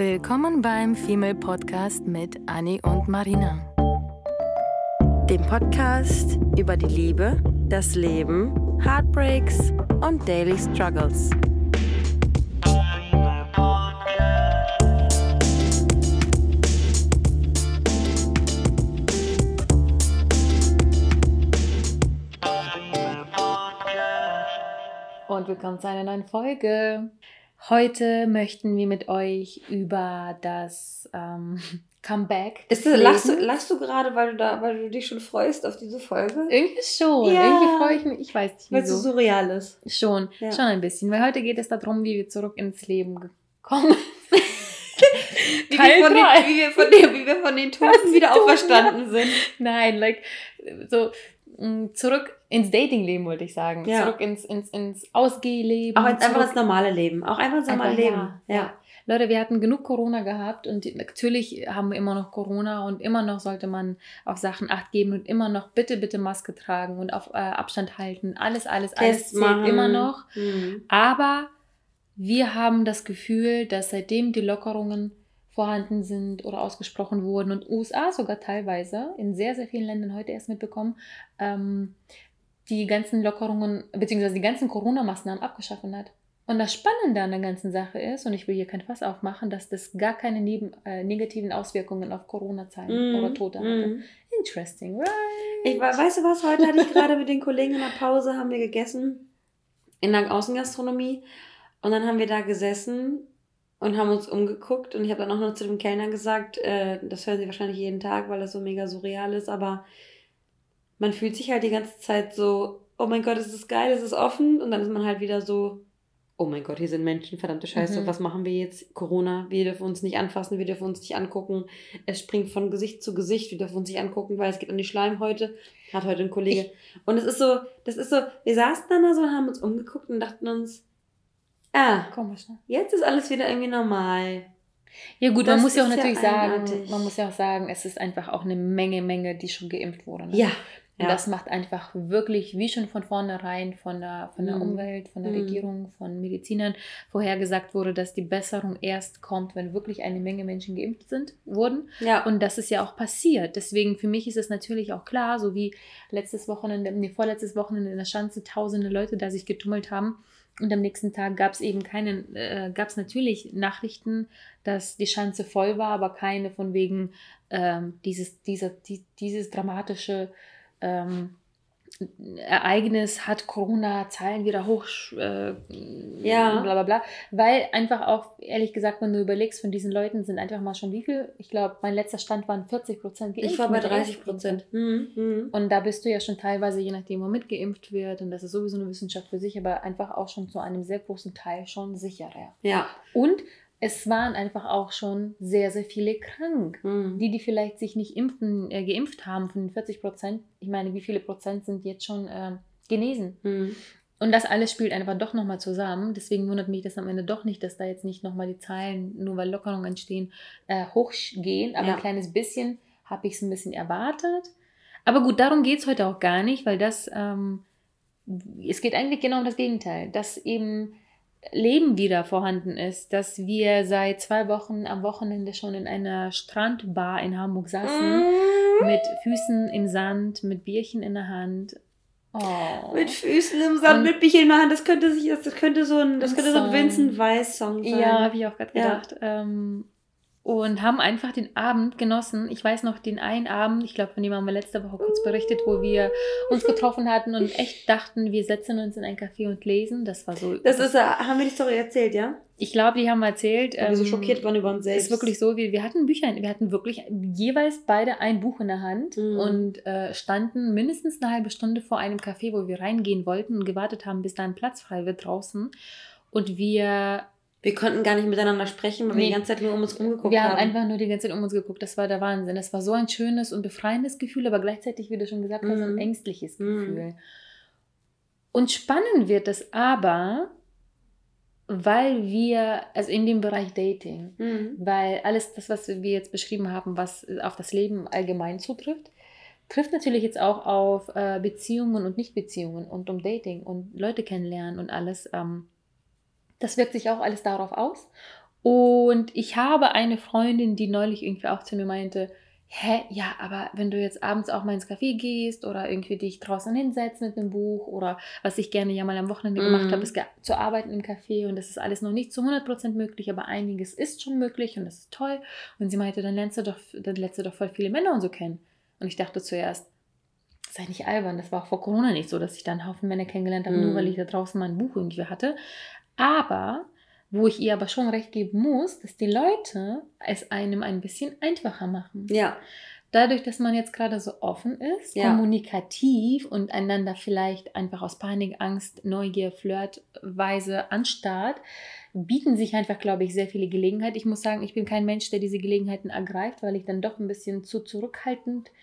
Willkommen beim Female Podcast mit Annie und Marina. Dem Podcast über die Liebe, das Leben, Heartbreaks und Daily Struggles. Und willkommen zu einer neuen Folge. Heute möchten wir mit euch über das ähm, Comeback. Ist das, lachst, du, lachst du gerade, weil du, da, weil du dich schon freust auf diese Folge? Irgendwie schon. Ja. Irgendwie freue ich mich. Ich weiß nicht, wieso. Weil es so surreal ist. Schon. Ja. Schon ein bisschen. Weil heute geht es darum, wie wir zurück ins Leben gekommen wie, wir von den, wie, wir von den, wie wir von den Toten wieder auferstanden sind. Nein, like, so zurück ins Datingleben, wollte ich sagen. Ja. Zurück ins, ins, ins Ausgehleben. Auch ins, einfach ins normale Leben. Auch einfach ins normale einfach, Leben. Ja. ja. Leute, wir hatten genug Corona gehabt und natürlich haben wir immer noch Corona und immer noch sollte man auf Sachen Acht geben und immer noch bitte, bitte Maske tragen und auf äh, Abstand halten. Alles, alles, alles zählt machen. immer noch. Mhm. Aber wir haben das Gefühl, dass seitdem die Lockerungen vorhanden sind oder ausgesprochen wurden und USA sogar teilweise in sehr, sehr vielen Ländern heute erst mitbekommen, ähm, die ganzen Lockerungen bzw. die ganzen Corona-Maßnahmen abgeschaffen hat. Und das Spannende an der ganzen Sache ist, und ich will hier kein Fass aufmachen, dass das gar keine neben, äh, negativen Auswirkungen auf Corona-Zahlen mm, oder Tote hatte. Mm. Interesting, right? Ich, weißt du was, heute hatte ich gerade mit den Kollegen in der Pause, haben wir gegessen in der Außengastronomie und dann haben wir da gesessen und haben uns umgeguckt und ich habe dann auch noch zu dem Kellner gesagt, äh, das hören sie wahrscheinlich jeden Tag, weil das so mega surreal ist, aber man fühlt sich halt die ganze Zeit so, oh mein Gott, es ist geil, es ist offen. Und dann ist man halt wieder so, oh mein Gott, hier sind Menschen, verdammte Scheiße, mhm. was machen wir jetzt? Corona, wir dürfen uns nicht anfassen, wir dürfen uns nicht angucken. Es springt von Gesicht zu Gesicht, wir dürfen uns nicht angucken, weil es geht an die Schleimhäute. Hat heute ein Kollege. Ich, und es ist so, das ist so, wir saßen dann da so und haben uns umgeguckt und dachten uns, ah, Komisch, ne? jetzt ist alles wieder irgendwie normal. Ja gut, das man muss ja auch natürlich ja sagen, man muss ja auch sagen, es ist einfach auch eine Menge, Menge, die schon geimpft wurde. Ne? Ja, und ja. das macht einfach wirklich, wie schon von vornherein von der, von der mhm. Umwelt, von der mhm. Regierung, von Medizinern vorhergesagt wurde, dass die Besserung erst kommt, wenn wirklich eine Menge Menschen geimpft sind, wurden. Ja. Und das ist ja auch passiert. Deswegen für mich ist es natürlich auch klar, so wie letztes Wochenende, nee, vorletztes Wochenende in der Schanze tausende Leute da sich getummelt haben. Und am nächsten Tag gab es eben keine, äh, gab es natürlich Nachrichten, dass die Schanze voll war, aber keine von wegen ähm, dieses, dieser, die, dieses dramatische ähm, Ereignis hat Corona-Zahlen wieder hoch, äh, ja. bla bla bla. Weil einfach auch, ehrlich gesagt, wenn du überlegst, von diesen Leuten sind einfach mal schon wie viel? Ich glaube, mein letzter Stand waren 40 Prozent geimpft. Ich war bei 30 Prozent. Mhm. Mhm. Und da bist du ja schon teilweise, je nachdem, wo mitgeimpft wird, und das ist sowieso eine Wissenschaft für sich, aber einfach auch schon zu einem sehr großen Teil schon sicherer. Ja. Und es waren einfach auch schon sehr, sehr viele krank. Mhm. Die, die vielleicht sich nicht impfen, äh, geimpft haben von den 40 Prozent. Ich meine, wie viele Prozent sind jetzt schon äh, genesen? Mhm. Und das alles spielt einfach doch nochmal zusammen. Deswegen wundert mich das am Ende doch nicht, dass da jetzt nicht nochmal die Zahlen, nur weil Lockerungen entstehen, äh, hochgehen. Aber ja. ein kleines bisschen habe ich es ein bisschen erwartet. Aber gut, darum geht es heute auch gar nicht, weil das, ähm, es geht eigentlich genau um das Gegenteil. Dass eben Leben wieder vorhanden ist, dass wir seit zwei Wochen am Wochenende schon in einer Strandbar in Hamburg saßen, mm. mit Füßen im Sand, mit Bierchen in der Hand. Oh. Mit Füßen im Sand, Und mit Bierchen in der Hand, das könnte sich, das könnte so ein, das könnte so ein Vincent Weiss Song sein. Ja, habe ich auch gerade gedacht. Ja. Ähm, und haben einfach den Abend genossen. Ich weiß noch, den einen Abend, ich glaube, von dem haben wir letzte Woche kurz berichtet, wo wir uns getroffen hatten und echt dachten, wir setzen uns in ein Café und lesen. Das war so. Das ist, haben wir die Story erzählt, ja? Ich glaube, die haben wir erzählt. Weil wir so ähm, schockiert waren über uns selbst. Ist wirklich so, wir, wir hatten Bücher, wir hatten wirklich jeweils beide ein Buch in der Hand mhm. und äh, standen mindestens eine halbe Stunde vor einem Café, wo wir reingehen wollten und gewartet haben, bis da ein Platz frei wird draußen. Und wir wir konnten gar nicht miteinander sprechen, weil nee. wir die ganze Zeit nur um uns rumgeguckt haben. Wir haben einfach nur die ganze Zeit um uns geguckt. Das war der Wahnsinn. Das war so ein schönes und befreiendes Gefühl, aber gleichzeitig, wie du schon gesagt hast, mm. ein mhm. ängstliches mm. Gefühl. Und spannend wird es aber, weil wir, also in dem Bereich Dating, mm. weil alles das, was wir jetzt beschrieben haben, was auf das Leben allgemein zutrifft, trifft natürlich jetzt auch auf äh, Beziehungen und Nichtbeziehungen und um Dating und Leute kennenlernen und alles. Ähm, das wirkt sich auch alles darauf aus. Und ich habe eine Freundin, die neulich irgendwie auch zu mir meinte, hä, ja, aber wenn du jetzt abends auch mal ins Café gehst oder irgendwie dich draußen hinsetzt mit einem Buch oder was ich gerne ja mal am Wochenende gemacht habe, ist zu arbeiten im Café und das ist alles noch nicht zu 100% möglich, aber einiges ist schon möglich und das ist toll. Und sie meinte, dann lernst du doch, dann lernst du doch voll viele Männer und so kennen. Und ich dachte zuerst, sei nicht albern, das war auch vor Corona nicht so, dass ich da einen Haufen Männer kennengelernt habe, mm. nur weil ich da draußen mein Buch irgendwie hatte. Aber wo ich ihr aber schon recht geben muss, dass die Leute es einem ein bisschen einfacher machen. Ja. Dadurch, dass man jetzt gerade so offen ist, ja. kommunikativ und einander vielleicht einfach aus Panik, Angst, Neugier, Flirtweise anstarrt, bieten sich einfach, glaube ich, sehr viele Gelegenheiten. Ich muss sagen, ich bin kein Mensch, der diese Gelegenheiten ergreift, weil ich dann doch ein bisschen zu zurückhaltend bin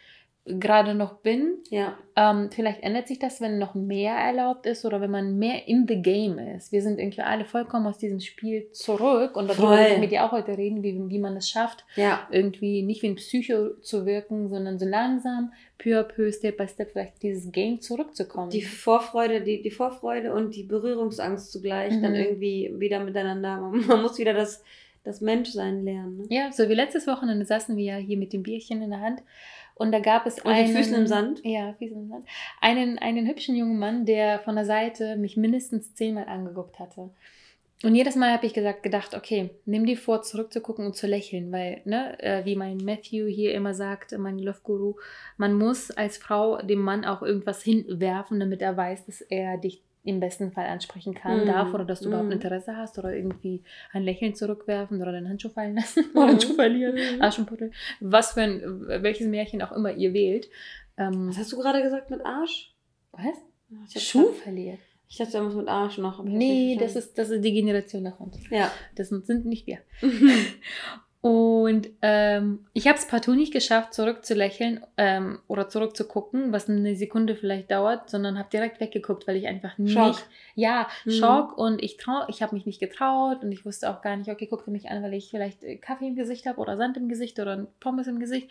gerade noch bin. Ja. Ähm, vielleicht ändert sich das, wenn noch mehr erlaubt ist oder wenn man mehr in the game ist. Wir sind irgendwie alle vollkommen aus diesem Spiel zurück und darüber wollen wir mit dir auch heute reden, wie, wie man es schafft, ja. irgendwie nicht wie ein Psycho zu wirken, sondern so langsam, peu à peu, Step by Step vielleicht dieses Game zurückzukommen. Die Vorfreude, die, die Vorfreude und die Berührungsangst zugleich mhm. dann irgendwie wieder miteinander. Man muss wieder das, das Menschsein lernen. Ne? Ja, so wie letztes Wochenende saßen wir ja hier mit dem Bierchen in der Hand und da gab es und einen. Füßen im Sand? Ja, Füße im Sand. Einen, einen hübschen jungen Mann, der von der Seite mich mindestens zehnmal angeguckt hatte. Und jedes Mal habe ich gesagt, gedacht, okay, nimm dir vor, zurückzugucken und zu lächeln, weil, ne, äh, wie mein Matthew hier immer sagt, mein Love Guru, man muss als Frau dem Mann auch irgendwas hinwerfen, damit er weiß, dass er dich im besten Fall ansprechen kann, mm. darf oder dass du mm. überhaupt Interesse hast oder irgendwie ein Lächeln zurückwerfen oder den Handschuh fallen lassen mm. oder Handschuh verlieren, mm. Aschenputtel, was für ein, welches Märchen auch immer ihr wählt. Ähm, was hast du gerade gesagt mit Arsch? Was? Schuh verliert. Ich dachte, er muss mit Arsch noch. Nee, das ist, das ist die Generation nach uns. Ja. Das sind nicht wir. Und ähm, ich habe es partout nicht geschafft, zurückzulächeln ähm, oder zurückzugucken, was eine Sekunde vielleicht dauert, sondern habe direkt weggeguckt, weil ich einfach nicht. Schock. Ja, mhm. Schock und ich trau, ich habe mich nicht getraut und ich wusste auch gar nicht, okay, guckte mich an, weil ich vielleicht äh, Kaffee im Gesicht habe oder Sand im Gesicht oder Pommes im Gesicht.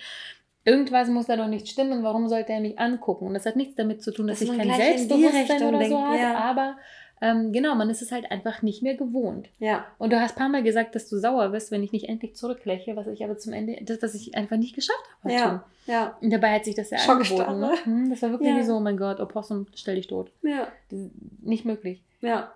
Irgendwas muss da doch nicht stimmen. Warum sollte er mich angucken? Und das hat nichts damit zu tun, dass, dass ich kein Selbstbewusstsein oder so habe, ja. aber ähm, genau, man ist es halt einfach nicht mehr gewohnt. Ja. Und du hast ein paar Mal gesagt, dass du sauer bist, wenn ich nicht endlich zurücklächle, was ich aber zum Ende, das, was ich einfach nicht geschafft habe. Ja. ja. Und dabei hat sich das ja angeboten. Ne? Hm, das war wirklich ja. wie so, oh mein Gott, Opossum, stell dich tot. Ja. Nicht möglich. Ja.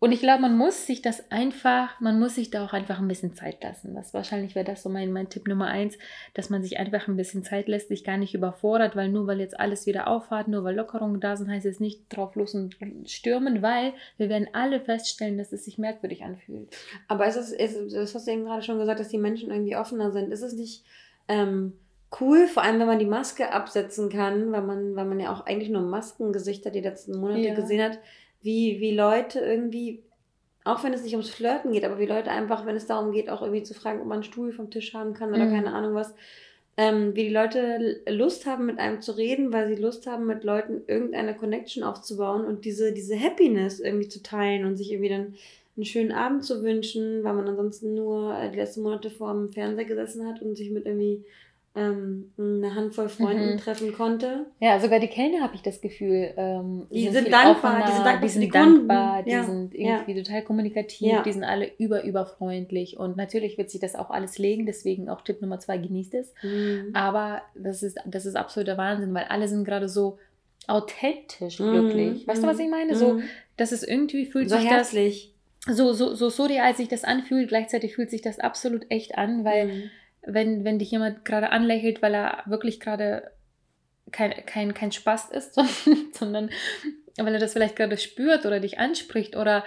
Und ich glaube, man muss sich das einfach, man muss sich da auch einfach ein bisschen Zeit lassen. Das wahrscheinlich wäre das so mein, mein Tipp Nummer eins, dass man sich einfach ein bisschen Zeit lässt, sich gar nicht überfordert, weil nur weil jetzt alles wieder aufhat, nur weil Lockerungen da sind, heißt es nicht drauf los und stürmen, weil wir werden alle feststellen, dass es sich merkwürdig anfühlt. Aber ist es, ist, das hast du eben gerade schon gesagt, dass die Menschen irgendwie offener sind. Ist es nicht ähm, cool, vor allem wenn man die Maske absetzen kann, weil man, weil man ja auch eigentlich nur Maskengesichter die letzten Monate ja. gesehen hat wie, wie Leute irgendwie, auch wenn es nicht ums Flirten geht, aber wie Leute einfach, wenn es darum geht, auch irgendwie zu fragen, ob man einen Stuhl vom Tisch haben kann oder mhm. keine Ahnung was, ähm, wie die Leute Lust haben, mit einem zu reden, weil sie Lust haben, mit Leuten irgendeine Connection aufzubauen und diese, diese Happiness irgendwie zu teilen und sich irgendwie dann einen schönen Abend zu wünschen, weil man ansonsten nur die letzten Monate vor dem Fernseher gesessen hat und sich mit irgendwie ähm, eine Handvoll Freunden mhm. treffen konnte. Ja, sogar die Kellner habe ich das Gefühl. Ähm, die sind, sind dankbar, die sind dankbar, die sind dankbar, die ja. sind irgendwie ja. total kommunikativ, ja. die sind alle über, überfreundlich und natürlich wird sich das auch alles legen, deswegen auch Tipp Nummer zwei, genießt es. Mhm. Aber das ist, das ist absoluter Wahnsinn, weil alle sind gerade so authentisch mhm. glücklich. Weißt du, was ich meine? So, mhm. dass es irgendwie fühlt so sich herzlich. das so, so, so surreal sich das anfühlt, gleichzeitig fühlt sich das absolut echt an, weil mhm wenn, wenn dich jemand gerade anlächelt, weil er wirklich gerade kein, kein, kein Spaß ist, sondern weil er das vielleicht gerade spürt oder dich anspricht oder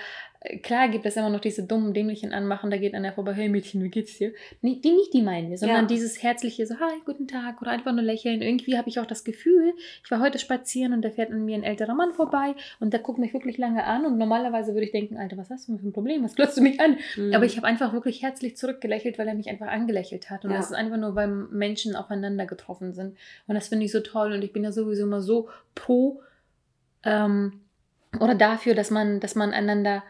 klar gibt es immer noch diese dummen, dämlichen Anmachen, da geht einer vorbei, hey Mädchen, wie geht's dir? Die, die nicht die meinen wir, sondern ja. dieses herzliche, so, hi, guten Tag oder einfach nur lächeln. Irgendwie habe ich auch das Gefühl, ich war heute spazieren und da fährt an mir ein älterer Mann vorbei und der guckt mich wirklich lange an und normalerweise würde ich denken, Alter, was hast du für ein Problem? Was glotzt du mich an? Mhm. Aber ich habe einfach wirklich herzlich zurückgelächelt, weil er mich einfach angelächelt hat und ja. das ist einfach nur, weil Menschen aufeinander getroffen sind und das finde ich so toll und ich bin ja sowieso immer so pro ähm, oder dafür, dass man, dass man einander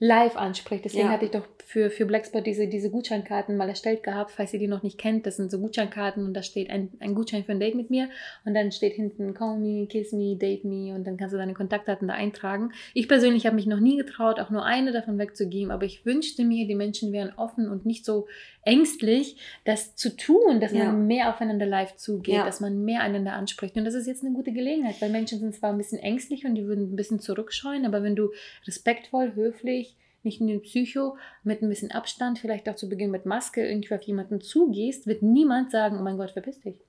live anspricht. Deswegen ja. hatte ich doch für, für Blackspot diese, diese Gutscheinkarten mal erstellt gehabt, falls ihr die noch nicht kennt. Das sind so Gutscheinkarten und da steht ein, ein Gutschein für ein Date mit mir und dann steht hinten Call me, kiss me, date me und dann kannst du deine Kontaktdaten da eintragen. Ich persönlich habe mich noch nie getraut, auch nur eine davon wegzugeben, aber ich wünschte mir, die Menschen wären offen und nicht so ängstlich, das zu tun, dass ja. man mehr aufeinander live zugeht, ja. dass man mehr einander anspricht. Und das ist jetzt eine gute Gelegenheit, weil Menschen sind zwar ein bisschen ängstlich und die würden ein bisschen zurückscheuen, aber wenn du respektvoll, höflich, nicht nur Psycho, mit ein bisschen Abstand, vielleicht auch zu Beginn mit Maske irgendwie auf jemanden zugehst, wird niemand sagen, oh mein Gott, verpiss dich.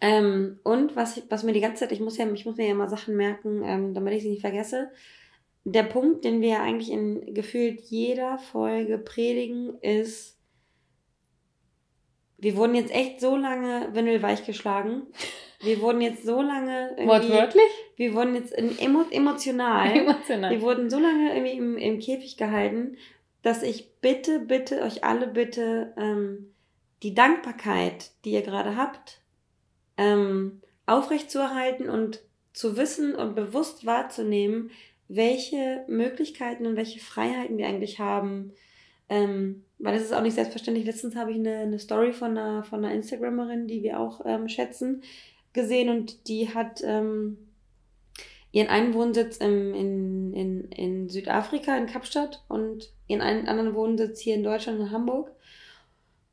Ähm, und was, was mir die ganze Zeit, ich muss, ja, ich muss mir ja mal Sachen merken, ähm, damit ich sie nicht vergesse. Der Punkt, den wir ja eigentlich in gefühlt jeder Folge predigen, ist, wir wurden jetzt echt so lange windelweich geschlagen. Wir wurden jetzt so lange. Wortwörtlich? Wir wurden jetzt emo, emotional. emotional. Wir wurden so lange irgendwie im, im Käfig gehalten, dass ich bitte, bitte, euch alle bitte ähm, die Dankbarkeit, die ihr gerade habt, ähm, aufrechtzuerhalten und zu wissen und bewusst wahrzunehmen, welche Möglichkeiten und welche Freiheiten wir eigentlich haben, ähm, weil es ist auch nicht selbstverständlich. Letztens habe ich eine, eine Story von einer, von einer Instagramerin, die wir auch ähm, schätzen, gesehen und die hat ähm, ihren einen Wohnsitz im, in, in, in Südafrika, in Kapstadt und ihren einen anderen Wohnsitz hier in Deutschland, in Hamburg.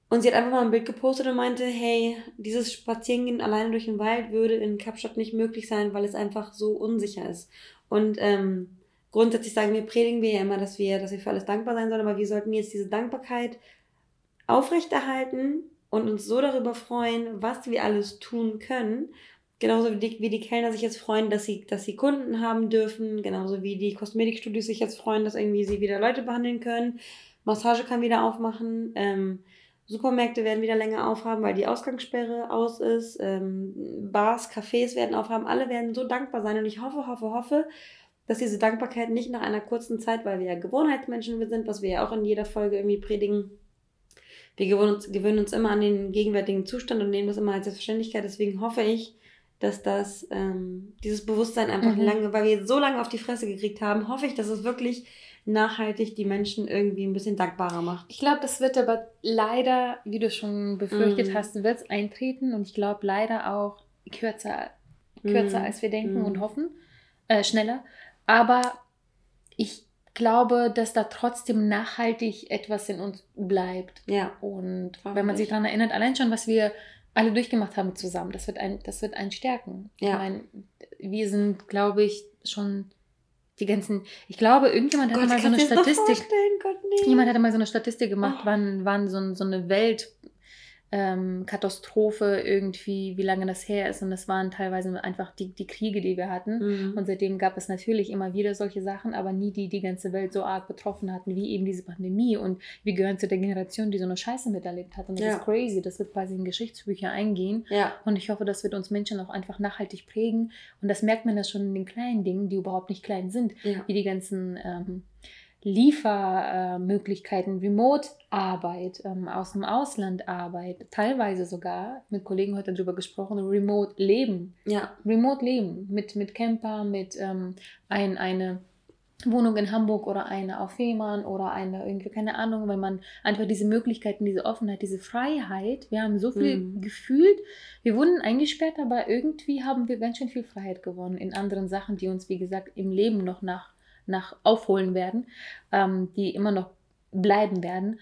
Und sie hat einfach mal ein Bild gepostet und meinte, hey, dieses Spazierengehen alleine durch den Wald würde in Kapstadt nicht möglich sein, weil es einfach so unsicher ist. Und ähm, grundsätzlich sagen wir, predigen wir ja immer, dass wir, dass wir für alles dankbar sein sollen, aber wir sollten jetzt diese Dankbarkeit aufrechterhalten und uns so darüber freuen, was wir alles tun können. Genauso wie die, wie die Kellner sich jetzt freuen, dass sie, dass sie Kunden haben dürfen, genauso wie die Kosmetikstudios sich jetzt freuen, dass irgendwie sie wieder Leute behandeln können. Massage kann wieder aufmachen. Ähm, Supermärkte werden wieder länger aufhaben, weil die Ausgangssperre aus ist. Ähm, Bars, Cafés werden aufhaben. Alle werden so dankbar sein. Und ich hoffe, hoffe, hoffe, dass diese Dankbarkeit nicht nach einer kurzen Zeit, weil wir ja Gewohnheitsmenschen sind, was wir ja auch in jeder Folge irgendwie predigen, wir gewöhnen uns, gewöhnen uns immer an den gegenwärtigen Zustand und nehmen das immer als Selbstverständlichkeit. Deswegen hoffe ich, dass das, ähm, dieses Bewusstsein einfach mhm. lange, weil wir so lange auf die Fresse gekriegt haben, hoffe ich, dass es wirklich nachhaltig die Menschen irgendwie ein bisschen dankbarer macht. Ich glaube, das wird aber leider, wie du schon befürchtet mhm. hast, wird es eintreten und ich glaube leider auch kürzer, kürzer mhm. als wir denken und mhm. hoffen, äh, schneller. Aber ich glaube, dass da trotzdem nachhaltig etwas in uns bleibt. Ja. Und wenn man sich daran erinnert, allein schon, was wir alle durchgemacht haben zusammen, das wird ein, das wird einen stärken. Ja. Ich meine, wir sind, glaube ich, schon die ganzen, ich glaube, irgendjemand hatte Gott, mal so eine Statistik. Gott, nee. Jemand hatte mal so eine Statistik gemacht, oh. wann, wann so, so eine Welt ähm, Katastrophe irgendwie, wie lange das her ist. Und das waren teilweise einfach die, die Kriege, die wir hatten. Mhm. Und seitdem gab es natürlich immer wieder solche Sachen, aber nie die die ganze Welt so arg betroffen hatten, wie eben diese Pandemie. Und wir gehören zu der Generation, die so eine Scheiße miterlebt hat. Und das ja. ist crazy. Das wird quasi in Geschichtsbücher eingehen. Ja. Und ich hoffe, das wird uns Menschen auch einfach nachhaltig prägen. Und das merkt man das schon in den kleinen Dingen, die überhaupt nicht klein sind. Ja. Wie die ganzen ähm, Liefermöglichkeiten, Remote-Arbeit, ähm, aus dem Ausland Arbeit, teilweise sogar, mit Kollegen heute darüber gesprochen, Remote-Leben. Ja. Remote-Leben mit, mit Camper, mit ähm, ein, eine Wohnung in Hamburg oder eine auf Fehmarn oder eine irgendwie, keine Ahnung, weil man einfach diese Möglichkeiten, diese Offenheit, diese Freiheit, wir haben so viel mhm. gefühlt, wir wurden eingesperrt, aber irgendwie haben wir ganz schön viel Freiheit gewonnen in anderen Sachen, die uns, wie gesagt, im Leben noch nach nach aufholen werden, ähm, die immer noch bleiben werden.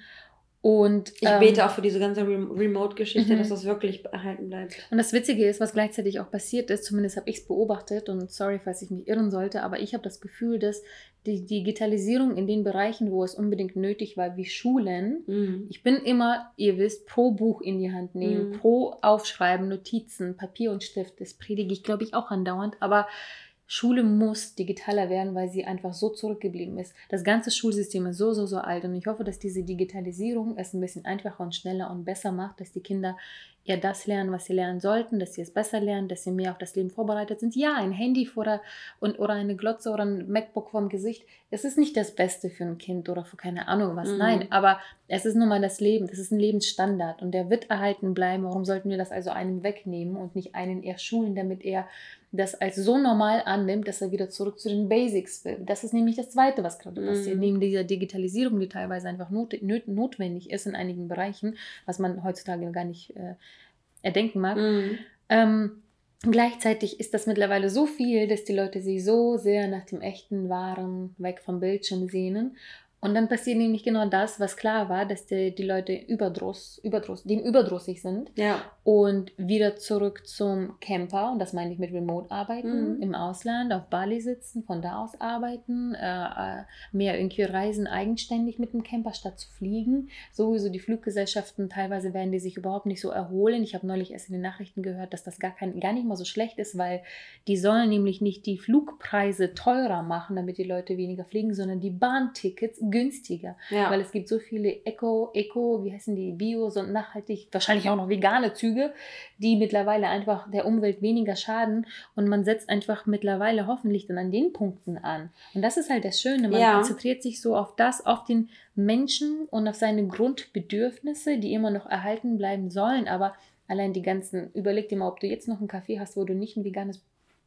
Und, ich ähm, bete auch für diese ganze Remote-Geschichte, mhm. dass das wirklich erhalten bleibt. Und das Witzige ist, was gleichzeitig auch passiert ist, zumindest habe ich es beobachtet und sorry, falls ich mich irren sollte, aber ich habe das Gefühl, dass die Digitalisierung in den Bereichen, wo es unbedingt nötig war, wie Schulen, mhm. ich bin immer, ihr wisst, pro Buch in die Hand nehmen, mhm. pro Aufschreiben, Notizen, Papier und Stift. Das predige ich, glaube ich, auch andauernd, aber Schule muss digitaler werden, weil sie einfach so zurückgeblieben ist. Das ganze Schulsystem ist so, so, so alt und ich hoffe, dass diese Digitalisierung es ein bisschen einfacher und schneller und besser macht, dass die Kinder eher das lernen, was sie lernen sollten, dass sie es besser lernen, dass sie mehr auf das Leben vorbereitet sind. Ja, ein Handy vor der, und, oder eine Glotze oder ein MacBook vorm Gesicht, es ist nicht das Beste für ein Kind oder für keine Ahnung was. Mhm. Nein, aber es ist nun mal das Leben, das ist ein Lebensstandard und der wird erhalten bleiben. Warum sollten wir das also einem wegnehmen und nicht einen eher schulen, damit er das als so normal annimmt, dass er wieder zurück zu den Basics will. Das ist nämlich das Zweite, was gerade passiert. Mhm. Neben dieser Digitalisierung, die teilweise einfach not, not, notwendig ist in einigen Bereichen, was man heutzutage gar nicht äh, erdenken mag. Mhm. Ähm, Gleichzeitig ist das mittlerweile so viel, dass die Leute sich so sehr nach dem echten, wahren, weg vom Bildschirm sehnen und dann passiert nämlich genau das, was klar war, dass die, die Leute überdruss, überdruss, dem überdrüssig sind. Ja. Und wieder zurück zum Camper, und das meine ich mit Remote-Arbeiten, mhm. im Ausland, auf Bali sitzen, von da aus arbeiten, äh, äh, mehr irgendwie reisen eigenständig mit dem Camper statt zu fliegen. Sowieso die Fluggesellschaften, teilweise werden die sich überhaupt nicht so erholen. Ich habe neulich erst in den Nachrichten gehört, dass das gar, kein, gar nicht mal so schlecht ist, weil die sollen nämlich nicht die Flugpreise teurer machen, damit die Leute weniger fliegen, sondern die Bahntickets günstiger. Ja. Weil es gibt so viele Eco, Eco, wie heißen die, Bio, so nachhaltig, wahrscheinlich auch noch vegane Züge, die mittlerweile einfach der Umwelt weniger schaden. Und man setzt einfach mittlerweile hoffentlich dann an den Punkten an. Und das ist halt das Schöne. Man ja. konzentriert sich so auf das, auf den Menschen und auf seine Grundbedürfnisse, die immer noch erhalten bleiben sollen. Aber allein die ganzen, überleg dir mal, ob du jetzt noch einen Kaffee hast, wo du nicht ein veganes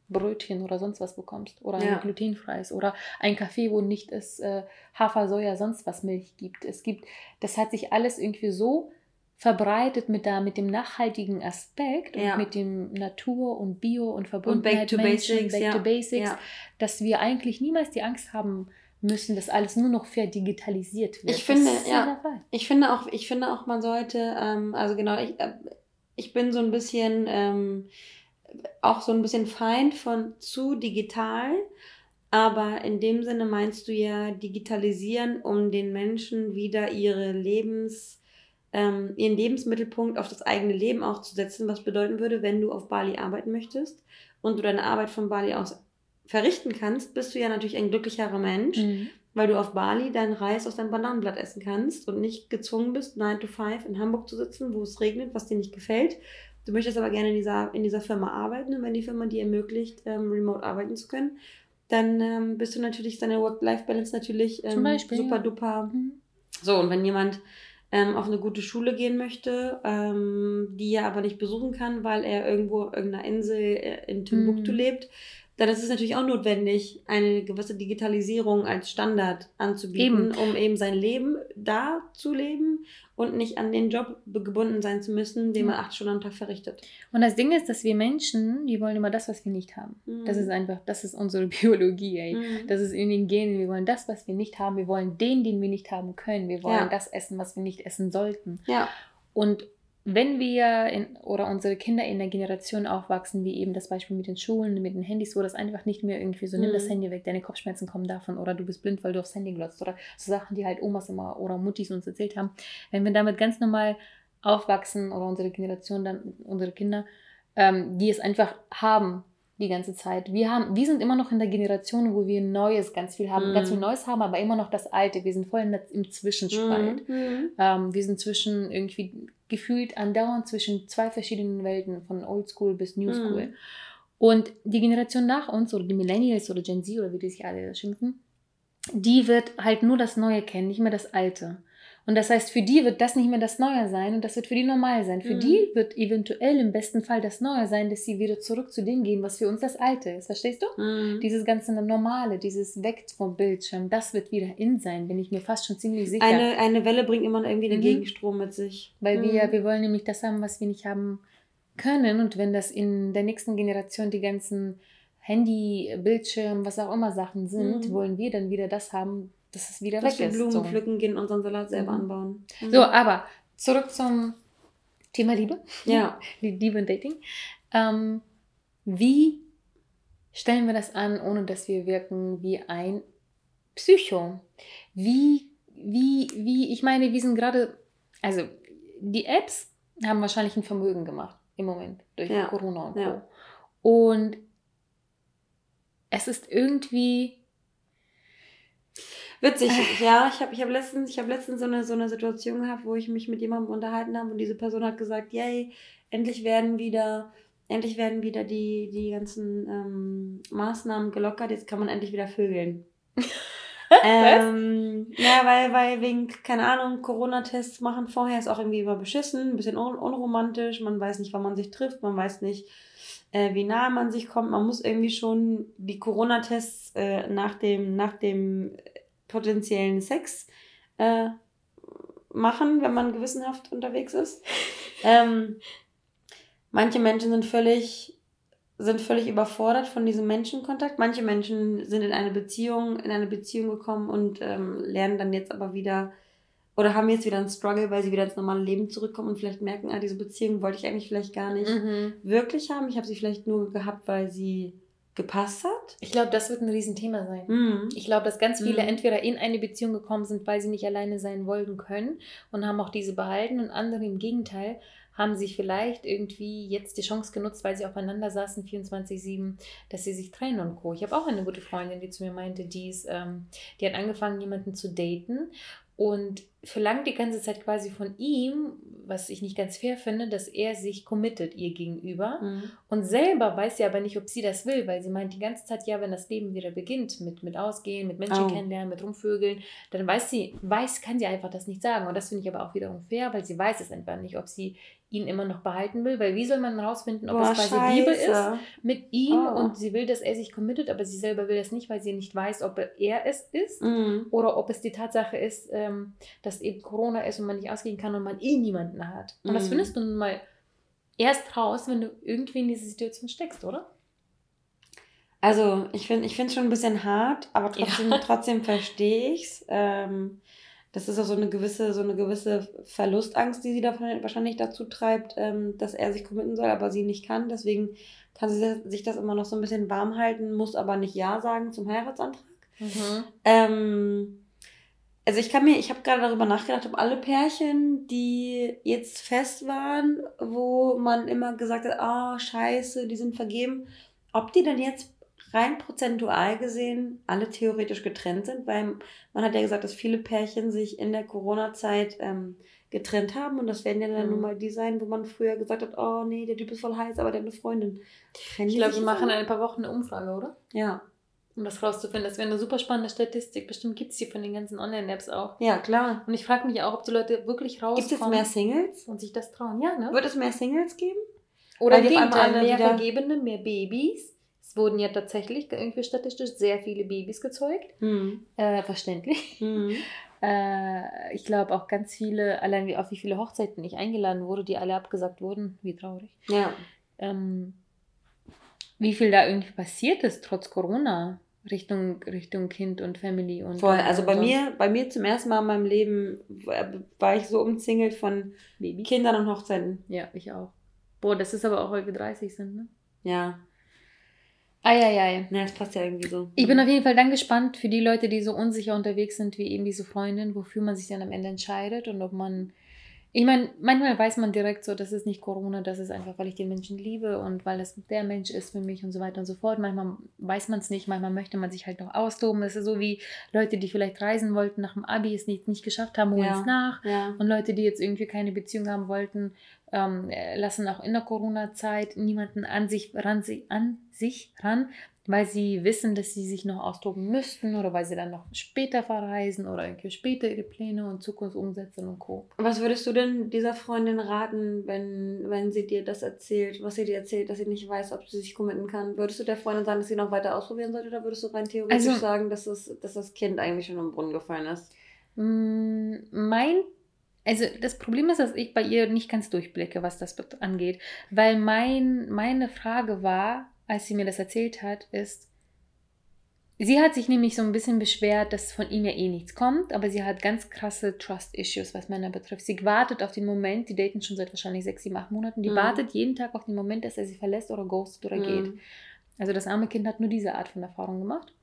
Brötchen oder sonst was bekommst oder ein ja. glutenfreies oder ein Kaffee, wo nicht es äh, Hafer, Soja, sonst was Milch gibt. Es gibt, das hat sich alles irgendwie so verbreitet mit, da, mit dem nachhaltigen Aspekt ja. und mit dem Natur und Bio und Verbundenheit und back to Menschen, basics, back ja. to basics, dass wir eigentlich niemals die Angst haben müssen, dass alles nur noch verdigitalisiert wird. Ich finde, ja, ich finde auch, ich finde auch, man sollte, ähm, also genau, ich, äh, ich bin so ein bisschen ähm, auch so ein bisschen Feind von zu digital. Aber in dem Sinne meinst du ja digitalisieren, um den Menschen wieder ihre Lebens, ähm, ihren Lebensmittelpunkt auf das eigene Leben auch zu setzen, was bedeuten würde, wenn du auf Bali arbeiten möchtest und du deine Arbeit von Bali aus verrichten kannst, bist du ja natürlich ein glücklicherer Mensch, mhm. Weil du auf Bali deinen Reis aus deinem Bananenblatt essen kannst und nicht gezwungen bist, 9 to 5 in Hamburg zu sitzen, wo es regnet, was dir nicht gefällt, Du möchtest aber gerne in dieser, in dieser Firma arbeiten und wenn die Firma dir ermöglicht, ähm, remote arbeiten zu können, dann ähm, bist du natürlich deine Work-Life-Balance natürlich ähm, Beispiel, super ja. duper. Mhm. So, und wenn jemand ähm, auf eine gute Schule gehen möchte, ähm, die er aber nicht besuchen kann, weil er irgendwo auf irgendeiner Insel äh, in Timbuktu mhm. lebt, dann ist es natürlich auch notwendig, eine gewisse Digitalisierung als Standard anzubieten, eben. um eben sein Leben da zu leben und nicht an den Job gebunden sein zu müssen, den man acht Stunden am Tag verrichtet. Und das Ding ist, dass wir Menschen, die wollen immer das, was wir nicht haben. Mhm. Das ist einfach, das ist unsere Biologie, ey. Mhm. Das ist in den Genen. Wir wollen das, was wir nicht haben. Wir wollen den, den wir nicht haben können. Wir wollen ja. das essen, was wir nicht essen sollten. Ja. Und wenn wir in, oder unsere Kinder in der Generation aufwachsen, wie eben das Beispiel mit den Schulen, mit den Handys, wo das einfach nicht mehr irgendwie so, nimm das mhm. Handy weg, deine Kopfschmerzen kommen davon oder du bist blind, weil du aufs Handy glotzt oder so Sachen, die halt Omas immer oder Muttis uns erzählt haben. Wenn wir damit ganz normal aufwachsen oder unsere Generation, dann unsere Kinder, ähm, die es einfach haben, die ganze Zeit. Wir, haben, wir sind immer noch in der Generation, wo wir Neues ganz viel haben, mm. ganz viel mhm. Neues haben, aber immer noch das Alte. Wir sind voll im Zwischenspalt. Mm. Ähm, wir sind zwischen irgendwie gefühlt andauernd zwischen zwei verschiedenen Welten, von Oldschool bis New School. Mm. Und die Generation nach uns, oder die Millennials oder Gen Z oder wie die sich alle schimpfen, die wird halt nur das Neue kennen, nicht mehr das Alte. Und das heißt, für die wird das nicht mehr das Neue sein und das wird für die normal sein. Für mhm. die wird eventuell im besten Fall das Neue sein, dass sie wieder zurück zu dem gehen, was für uns das Alte ist. Verstehst du? Mhm. Dieses ganze Normale, dieses Weg vom Bildschirm, das wird wieder in sein, bin ich mir fast schon ziemlich sicher. Eine, eine Welle bringt immer irgendwie einen mhm. Gegenstrom mit sich. Weil mhm. wir, wir wollen nämlich das haben, was wir nicht haben können. Und wenn das in der nächsten Generation die ganzen Handy, Bildschirm, was auch immer Sachen sind, mhm. wollen wir dann wieder das haben, dass es wieder dass weg wir Blumen so. pflücken gehen, unseren Salat selber mhm. anbauen. Mhm. So, aber zurück zum Thema Liebe. Ja. Liebe und Dating. Ähm, wie stellen wir das an, ohne dass wir wirken wie ein Psycho? Wie, wie, wie, ich meine, wir sind gerade, also die Apps haben wahrscheinlich ein Vermögen gemacht im Moment durch ja. Corona und Co. Ja. Und es ist irgendwie Witzig, ja. Ich habe ich hab letztens, ich hab letztens so, eine, so eine Situation gehabt, wo ich mich mit jemandem unterhalten habe und diese Person hat gesagt, yay, endlich werden wieder, endlich werden wieder die, die ganzen ähm, Maßnahmen gelockert, jetzt kann man endlich wieder vögeln. ähm, ja, weil, weil wegen, keine Ahnung, Corona-Tests machen vorher ist auch irgendwie immer beschissen, ein bisschen un unromantisch, man weiß nicht, wann man sich trifft, man weiß nicht, äh, wie nah man sich kommt. Man muss irgendwie schon die Corona-Tests äh, nach, dem, nach dem potenziellen Sex äh, machen, wenn man gewissenhaft unterwegs ist. Ähm, manche Menschen sind völlig sind völlig überfordert von diesem Menschenkontakt. Manche Menschen sind in eine Beziehung, in eine Beziehung gekommen und ähm, lernen dann jetzt aber wieder oder haben jetzt wieder einen Struggle, weil sie wieder ins normale Leben zurückkommen und vielleicht merken, ah, diese Beziehung wollte ich eigentlich vielleicht gar nicht mhm. wirklich haben. Ich habe sie vielleicht nur gehabt, weil sie gepasst hat. Ich glaube, das wird ein Riesenthema sein. Mhm. Ich glaube, dass ganz viele mhm. entweder in eine Beziehung gekommen sind, weil sie nicht alleine sein wollten können und haben auch diese behalten und andere im Gegenteil haben sich vielleicht irgendwie jetzt die Chance genutzt, weil sie aufeinander saßen 24-7, dass sie sich trennen und Co. Ich habe auch eine gute Freundin, die zu mir meinte, die, ist, ähm, die hat angefangen, jemanden zu daten und verlangt die ganze Zeit quasi von ihm, was ich nicht ganz fair finde, dass er sich committet ihr gegenüber. Mhm. Und selber weiß sie aber nicht, ob sie das will, weil sie meint die ganze Zeit, ja, wenn das Leben wieder beginnt, mit, mit Ausgehen, mit Menschen oh. kennenlernen, mit Rumvögeln, dann weiß sie, weiß, kann sie einfach das nicht sagen. Und das finde ich aber auch wiederum fair, weil sie weiß es einfach nicht, ob sie ihn immer noch behalten will, weil wie soll man herausfinden, ob Boah, es quasi Scheiße. Liebe ist mit ihm oh. und sie will, dass er sich committet, aber sie selber will das nicht, weil sie nicht weiß, ob er es ist mhm. oder ob es die Tatsache ist, ähm, dass eben Corona ist und man nicht ausgehen kann und man eh niemanden hat. Und mhm. das findest du nun mal erst raus, wenn du irgendwie in diese Situation steckst, oder? Also ich finde es schon ein bisschen hart, aber trotzdem, ja. trotzdem verstehe ich es. Ähm, das ist auch so eine gewisse, so eine gewisse Verlustangst, die sie da wahrscheinlich dazu treibt, ähm, dass er sich committen soll, aber sie nicht kann. Deswegen kann sie sich das immer noch so ein bisschen warm halten, muss aber nicht Ja sagen zum Heiratsantrag. Mhm. Ähm, also ich kann mir, ich habe gerade darüber nachgedacht, ob alle Pärchen, die jetzt fest waren, wo man immer gesagt hat, ah, oh, scheiße, die sind vergeben, ob die dann jetzt rein prozentual gesehen alle theoretisch getrennt sind, weil man hat ja gesagt, dass viele Pärchen sich in der Corona-Zeit ähm, getrennt haben und das werden ja dann mhm. nun mal die sein, wo man früher gesagt hat, oh nee, der Typ ist voll heiß, aber der hat eine Freundin. Ich glaube, wir machen in ein paar Wochen eine Umfrage, oder? Ja. Um das rauszufinden. Das wäre eine super spannende Statistik. Bestimmt gibt es die von den ganzen Online-Apps auch. Ja, klar. Und ich frage mich auch, ob die Leute wirklich rauskommen. Gibt es mehr Singles? Und sich das trauen, ja, ne? Wird es mehr Singles geben? Oder die Gegenteil, mehr Vergebene, mehr Babys? wurden ja tatsächlich irgendwie statistisch sehr viele Babys gezeugt. Mhm. Äh, verständlich. Mhm. Äh, ich glaube auch ganz viele, allein wie auf wie viele Hochzeiten ich eingeladen wurde, die alle abgesagt wurden. Wie traurig. Ja. Ähm, wie viel da irgendwie passiert ist, trotz Corona. Richtung, Richtung Kind und Family und. Voll, also bei mir, bei mir zum ersten Mal in meinem Leben war ich so umzingelt von Babys. Kindern und Hochzeiten. Ja, ich auch. Boah, das ist aber auch, weil wir 30 sind, ne? Ja. Eieiei. Ja, das passt ja irgendwie so. Ich bin auf jeden Fall dann gespannt für die Leute, die so unsicher unterwegs sind, wie eben diese Freundin, wofür man sich dann am Ende entscheidet und ob man. Ich meine, manchmal weiß man direkt so, das ist nicht Corona, das ist einfach, weil ich den Menschen liebe und weil das der Mensch ist für mich und so weiter und so fort. Manchmal weiß man es nicht, manchmal möchte man sich halt noch austoben. Das ist so wie Leute, die vielleicht reisen wollten nach dem Abi, es nicht, nicht geschafft haben, holen ja. es nach. Ja. Und Leute, die jetzt irgendwie keine Beziehung haben wollten, ähm, lassen auch in der Corona-Zeit niemanden an sich, ran, an sich ran, weil sie wissen, dass sie sich noch austoben müssten oder weil sie dann noch später verreisen oder irgendwie später ihre Pläne und Zukunft umsetzen und Co. Was würdest du denn dieser Freundin raten, wenn, wenn sie dir das erzählt, was sie dir erzählt, dass sie nicht weiß, ob sie sich committen kann? Würdest du der Freundin sagen, dass sie noch weiter ausprobieren sollte oder würdest du rein theoretisch also, sagen, dass, es, dass das Kind eigentlich schon im Brunnen gefallen ist? Mm, mein also das Problem ist, dass ich bei ihr nicht ganz durchblicke, was das angeht. Weil mein, meine Frage war, als sie mir das erzählt hat, ist, sie hat sich nämlich so ein bisschen beschwert, dass von ihm ja eh nichts kommt, aber sie hat ganz krasse Trust-Issues, was Männer betrifft. Sie wartet auf den Moment, die daten schon seit wahrscheinlich sechs, sieben, acht Monaten, die mhm. wartet jeden Tag auf den Moment, dass er sie verlässt oder ghostet oder mhm. geht. Also das arme Kind hat nur diese Art von Erfahrung gemacht.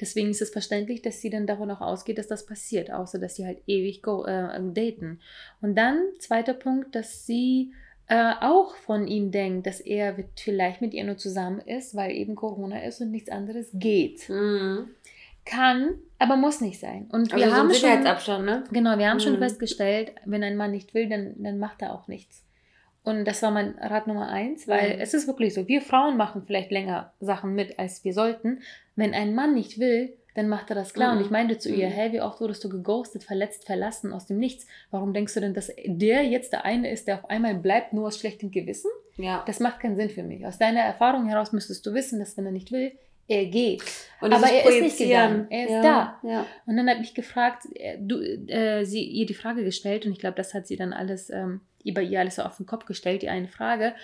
Deswegen ist es verständlich, dass sie dann davon auch ausgeht, dass das passiert, außer dass sie halt ewig go, äh, daten. Und dann, zweiter Punkt, dass sie äh, auch von ihm denkt, dass er vielleicht mit ihr nur zusammen ist, weil eben Corona ist und nichts anderes geht. Mhm. Kann, aber muss nicht sein. Und wir Also so haben schon, Sicherheitsabstand, ne? genau, wir haben schon Mhm. festgestellt, wenn ein Mann nicht will, dann, dann macht er auch nichts. Und das war mein Rat Nummer eins, weil Mhm. es ist wirklich so, wir Frauen machen vielleicht länger Sachen mit, als wir sollten. Wenn ein Mann nicht will, dann macht er das klar. Mhm. Und ich meinte zu ihr, Mhm. hey, wie oft wurdest du geghostet, verletzt, verlassen aus dem Nichts? Warum denkst du denn, dass der jetzt der eine ist, der auf einmal bleibt, nur aus schlechtem Gewissen? Ja. Das macht keinen Sinn für mich. Aus deiner Erfahrung heraus müsstest du wissen, dass wenn er nicht will, er geht. Und Aber er ist nicht gegangen. Er ist ja. da. Ja. Und dann habe ich gefragt, äh, du, äh, sie ihr die Frage gestellt und ich glaube, das hat sie dann alles ähm, über ihr alles so auf den Kopf gestellt, die eine Frage,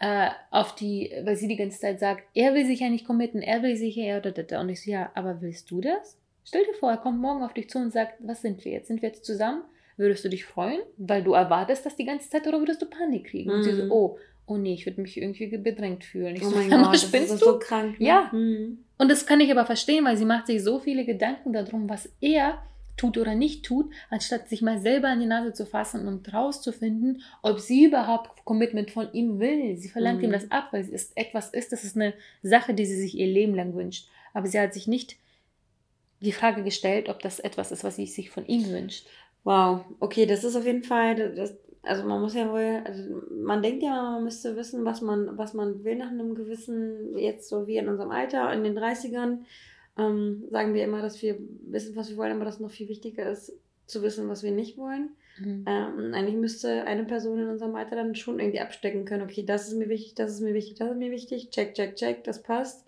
äh, auf die, weil sie die ganze Zeit sagt, er will sich ja nicht committen, er will sich ja, und ich so, ja, aber willst du das? Stell dir vor, er kommt morgen auf dich zu und sagt, was sind wir jetzt? Sind wir jetzt zusammen? Würdest du dich freuen, weil du erwartest das die ganze Zeit oder würdest du Panik kriegen? Und sie so, Mhm. oh, oh nee, ich würde mich irgendwie bedrängt fühlen. Ich Oh so, mein Gott, das ist du? so krank. Ne? Ja. Mhm. Und das kann ich aber verstehen, weil sie macht sich so viele Gedanken darum, was er tut oder nicht tut, anstatt sich mal selber an die Nase zu fassen und rauszufinden, ob sie überhaupt Commitment von ihm will. Sie verlangt Mhm. ihm das ab, weil es etwas ist, das ist eine Sache, die sie sich ihr Leben lang wünscht. Aber sie hat sich nicht die Frage gestellt, ob das etwas ist, was sie sich von ihm wünscht. Wow, okay, das ist auf jeden Fall, das, also man muss ja wohl, also man denkt ja, man müsste wissen, was man, was man will nach einem gewissen, jetzt so wie in unserem Alter, in den 30ern, ähm, sagen wir immer, dass wir wissen, was wir wollen, aber dass noch viel wichtiger ist, zu wissen, was wir nicht wollen. Mhm. Ähm, eigentlich müsste eine Person in unserem Alter dann schon irgendwie abstecken können, okay, das ist mir wichtig, das ist mir wichtig, das ist mir wichtig, check, check, check, das passt.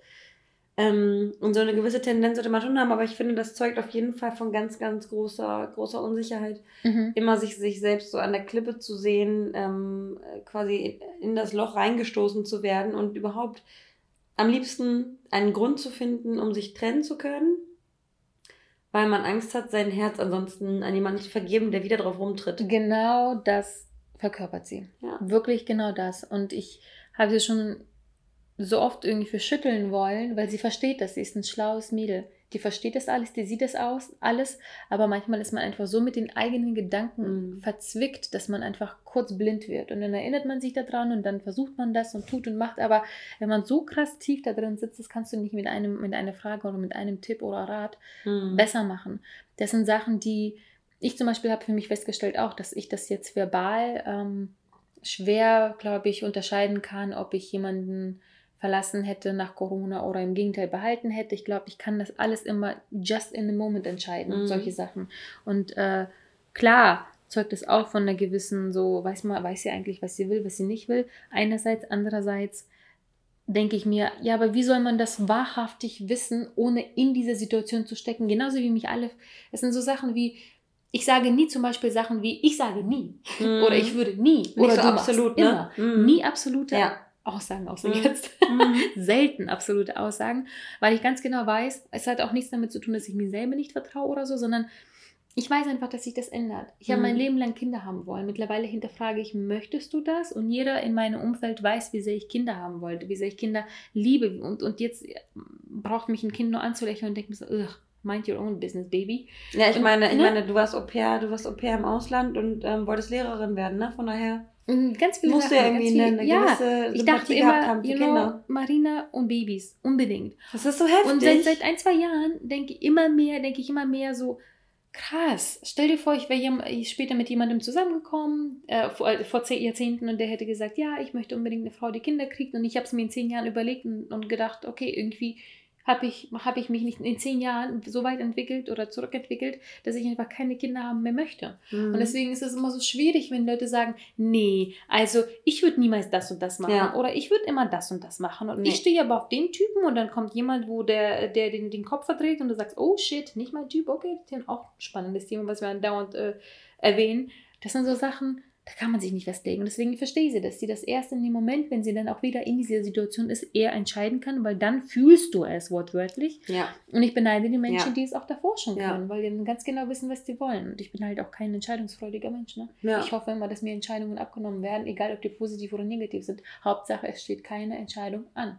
Ähm, und so eine gewisse Tendenz sollte man schon haben, aber ich finde, das zeugt auf jeden Fall von ganz, ganz großer, großer Unsicherheit. Mhm. Immer sich, sich selbst so an der Klippe zu sehen, ähm, quasi in das Loch reingestoßen zu werden und überhaupt am liebsten einen Grund zu finden, um sich trennen zu können, weil man Angst hat, sein Herz ansonsten an jemanden zu vergeben, der wieder drauf rumtritt. Genau das verkörpert sie. Ja. Wirklich genau das. Und ich habe sie schon so oft irgendwie für schütteln wollen, weil sie versteht das. Sie ist ein schlaues Mädel. Die versteht das alles, die sieht das aus, alles. Aber manchmal ist man einfach so mit den eigenen Gedanken Mhm. verzwickt, dass man einfach kurz blind wird. Und dann erinnert man sich daran und dann versucht man das und tut und macht. Aber wenn man so krass tief da drin sitzt, das kannst du nicht mit, einem, mit einer Frage oder mit einem Tipp oder Rat Mhm. besser machen. Das sind Sachen, die ich zum Beispiel habe für mich festgestellt auch, dass ich das jetzt verbal ähm, schwer, glaube ich, unterscheiden kann, ob ich jemanden verlassen hätte nach Corona oder im Gegenteil behalten hätte. Ich glaube, ich kann das alles immer just in the moment entscheiden, Mhm. solche Sachen. Und äh, klar zeugt es auch von einer gewissen, so weiß man, weiß sie eigentlich, was sie will, was sie nicht will. Einerseits, andererseits denke ich mir, ja, aber wie soll man das wahrhaftig wissen, ohne in diese Situation zu stecken? Genauso wie mich alle, es sind so Sachen wie, ich sage nie zum Beispiel Sachen wie, ich sage nie. Mhm. Oder ich würde nie. Nicht oder so absolut, ne? immer. Mhm. Nie absolute Ja. Aussagen, außer Mhm. jetzt. Mhm. Selten absolute Aussagen, weil ich ganz genau weiß, es hat auch nichts damit zu tun, dass ich mir selber nicht vertraue oder so, sondern ich weiß einfach, dass sich das ändert. Ich habe Mhm. mein Leben lang Kinder haben wollen. Mittlerweile hinterfrage ich, möchtest du das? Und jeder in meinem Umfeld weiß, wie sehr ich Kinder haben wollte, wie sehr ich Kinder liebe. Und, und jetzt braucht mich ein Kind nur anzulächeln und denkt mir so, ugh, mind your own business, baby. Ja, ich Und, meine, ich ne? meine, du warst Au pair, du warst Au pair im Ausland und ähm, wolltest Lehrerin werden, ne? Von daher Ganz viele musst du Sachen, ja irgendwie eine, eine ja, gewisse ich dachte immer, haben you know, Kinder. Marina und Babys, unbedingt. Das ist so heftig. Und seit, seit ein, zwei Jahren denke ich immer mehr, denke ich immer mehr so, krass, stell dir vor, ich wäre später mit jemandem zusammengekommen, äh, vor, äh, vor zehn Jahrzehnten, und der hätte gesagt, ja, ich möchte unbedingt eine Frau, die Kinder kriegt. Und ich habe es mir in zehn Jahren überlegt und, und gedacht, okay, irgendwie habe ich, hab ich mich nicht in zehn Jahren so weit entwickelt oder zurückentwickelt, dass ich einfach keine Kinder haben mehr möchte. Mhm. Und deswegen ist es immer so schwierig, wenn Leute sagen, nee, also ich würde niemals das und das machen Ja. oder ich würde immer das und das machen und Nee. ich stehe aber auf den Typen und dann kommt jemand, wo der, der den, den Kopf verdreht und du sagst, oh shit, nicht mein Typ, okay, das ist ja auch ein spannendes Thema, was wir andauernd äh, erwähnen. Das sind so Sachen, da kann man sich nicht festlegen. Und deswegen verstehe ich sie, dass sie das erst in dem Moment, wenn sie dann auch wieder in dieser Situation ist, eher entscheiden kann, weil dann fühlst du es wortwörtlich. ja. Und ich beneide die Menschen, Ja. die es auch davor schon Ja. können, weil die dann ganz genau wissen, was sie wollen. Und ich bin halt auch kein entscheidungsfreudiger Mensch. Ne? Ja. Ich hoffe immer, dass mir Entscheidungen abgenommen werden, egal ob die positiv oder negativ sind. Hauptsache, es steht keine Entscheidung an.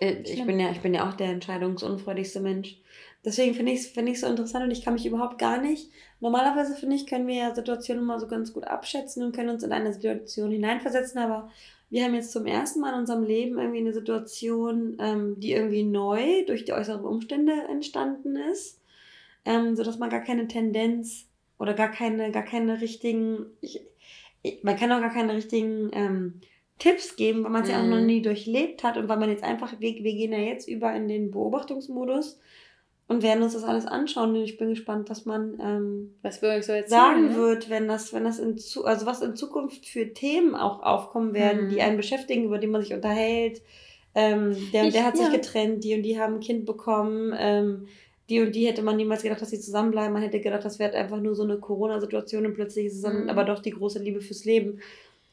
Äh, Ich Schlimm. bin ja, ich bin ja auch der entscheidungsunfreudigste Mensch. Deswegen finde ich es find ich's so interessant und ich kann mich überhaupt gar nicht. Normalerweise finde ich, können wir ja Situationen mal so ganz gut abschätzen und können uns in eine Situation hineinversetzen, aber wir haben jetzt zum ersten Mal in unserem Leben irgendwie eine Situation, ähm, die irgendwie neu durch die äußeren Umstände entstanden ist, ähm, sodass man gar keine Tendenz oder gar keine, gar keine richtigen, ich, ich, man kann auch gar keine richtigen ähm, Tipps geben, weil man es mhm. ja auch noch mhm. nie durchlebt hat und weil man jetzt einfach, wir, wir gehen ja jetzt über in den Beobachtungsmodus und werden uns das alles anschauen. Und ich bin gespannt, was man ähm, was wir euch so erzählen, sagen ne? wird, wenn das, wenn das in zu, also was in Zukunft für Themen auch aufkommen werden, mhm. die einen beschäftigen, über die man sich unterhält. Ähm, der und der hat ja. sich getrennt, die und die haben ein Kind bekommen. Ähm, die und die hätte man niemals gedacht, dass sie zusammenbleiben. Man hätte gedacht, das wäre einfach nur so eine Corona-Situation und plötzlich ist es dann mhm. aber doch die große Liebe fürs Leben.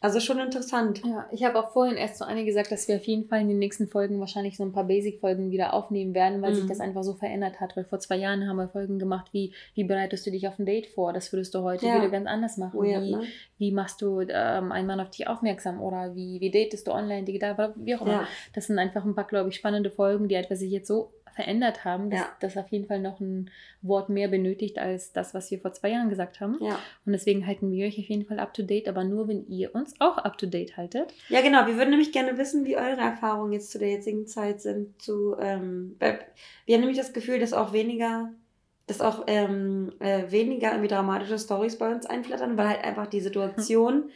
Also schon interessant. Ja, ich habe auch vorhin erst zu Anne gesagt, dass wir auf jeden Fall in den nächsten Folgen wahrscheinlich so ein paar Basic-Folgen wieder aufnehmen werden, weil mhm. sich das einfach so verändert hat. Weil vor zwei Jahren haben wir Folgen gemacht, wie, wie bereitest du dich auf ein Date vor? Das würdest du heute ja. wieder ganz anders machen. Weird, wie, ne? wie machst du ähm, einen Mann auf dich aufmerksam? Oder wie, wie datest du online, digital, wie auch immer. Ja. Das sind einfach ein paar, glaube ich, spannende Folgen, die etwas sich jetzt so verändert haben, dass ja. das auf jeden Fall noch ein Wort mehr benötigt als das, was wir vor zwei Jahren gesagt haben. Ja. Und deswegen halten wir euch auf jeden Fall up to date, aber nur, wenn ihr uns auch up to date haltet. Ja, genau. Wir würden nämlich gerne wissen, wie eure Erfahrungen jetzt zu der jetzigen Zeit sind. Zu, ähm, wir haben nämlich das Gefühl, dass auch weniger dass auch ähm, äh, weniger irgendwie dramatische Stories bei uns einflattern, weil halt einfach die Situation hm.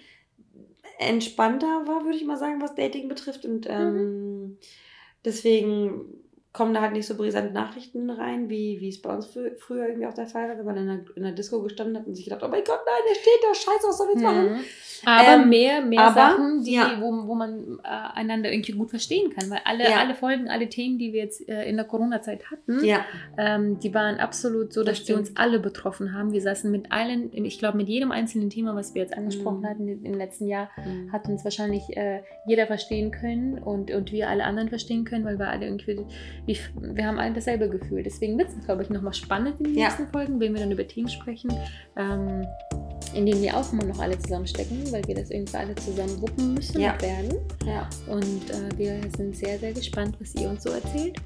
entspannter war, würde ich mal sagen, was Dating betrifft. Und ähm, mhm. deswegen kommen da halt nicht so brisante Nachrichten rein, wie, wie es bei uns frü früher irgendwie auch der Fall war, wenn man in der, in der Disco gestanden hat und sich gedacht, oh mein Gott, nein, der steht da, scheiße, was soll ich jetzt machen? Mhm. Aber ähm, mehr, mehr aber, Sachen, die, ja. wo, wo man äh, einander irgendwie gut verstehen kann, weil alle, ja. alle Folgen, alle Themen, die wir jetzt äh, in der Corona-Zeit hatten, ja. ähm, die waren absolut so, dass das die uns alle betroffen haben. Wir saßen mit allen, ich glaube, mit jedem einzelnen Thema, was wir jetzt angesprochen mhm. hatten im letzten Jahr, mhm. hat uns wahrscheinlich äh, jeder verstehen können und, und wir alle anderen verstehen können, weil wir alle irgendwie wie, wir haben alle dasselbe Gefühl. Deswegen wird es, glaube ich, nochmal spannend in den ja. nächsten Folgen, wenn wir dann über Themen sprechen, ähm, in denen wir auch immer noch alle zusammenstecken, weil wir das irgendwie alle zusammen wuppen müssen ja. und werden. Ja. Und äh, wir sind sehr, sehr gespannt, was ihr uns so erzählt.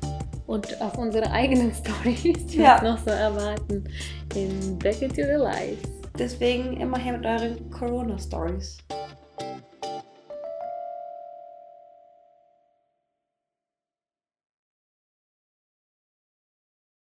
Und auf unsere eigenen Stories, die ja. uns noch so erwarten in Back into the Life. Deswegen immer her mit euren Corona-Stories.